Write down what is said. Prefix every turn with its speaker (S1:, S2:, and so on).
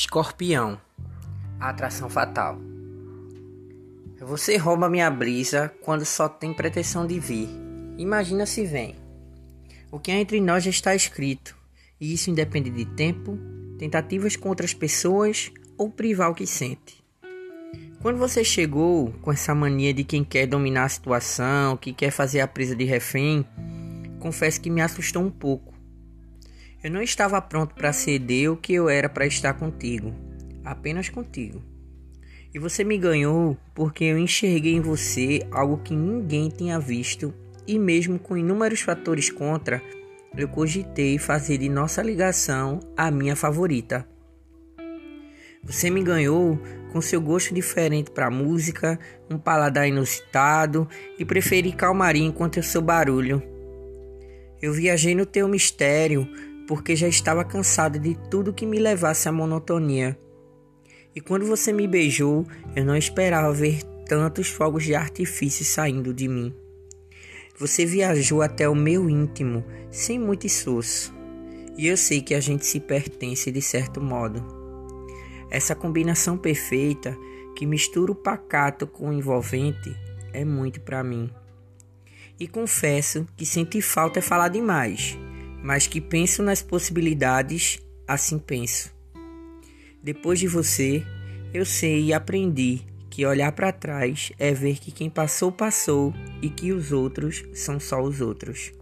S1: Escorpião, a atração fatal. Você rouba minha brisa quando só tem pretensão de vir. Imagina se vem. O que é entre nós já está escrito, e isso independe de tempo, tentativas com outras pessoas ou privar o que sente. Quando você chegou com essa mania de quem quer dominar a situação, que quer fazer a presa de refém, confesso que me assustou um pouco. Eu não estava pronto para ceder o que eu era para estar contigo, apenas contigo. E você me ganhou porque eu enxerguei em você algo que ninguém tinha visto, e mesmo com inúmeros fatores contra, eu cogitei fazer de nossa ligação a minha favorita. Você me ganhou com seu gosto diferente para música, um paladar inusitado e preferi calmaria enquanto eu sou barulho. Eu viajei no teu mistério, porque já estava cansado de tudo que me levasse à monotonia. E quando você me beijou, eu não esperava ver tantos fogos de artifício saindo de mim. Você viajou até o meu íntimo, sem muito esforço. E eu sei que a gente se pertence de certo modo. Essa combinação perfeita que mistura o pacato com o envolvente é muito para mim. E confesso que sentir falta é falar demais mas que penso nas possibilidades, assim penso. Depois de você, eu sei e aprendi que olhar para trás é ver que quem passou, passou e que os outros são só os outros.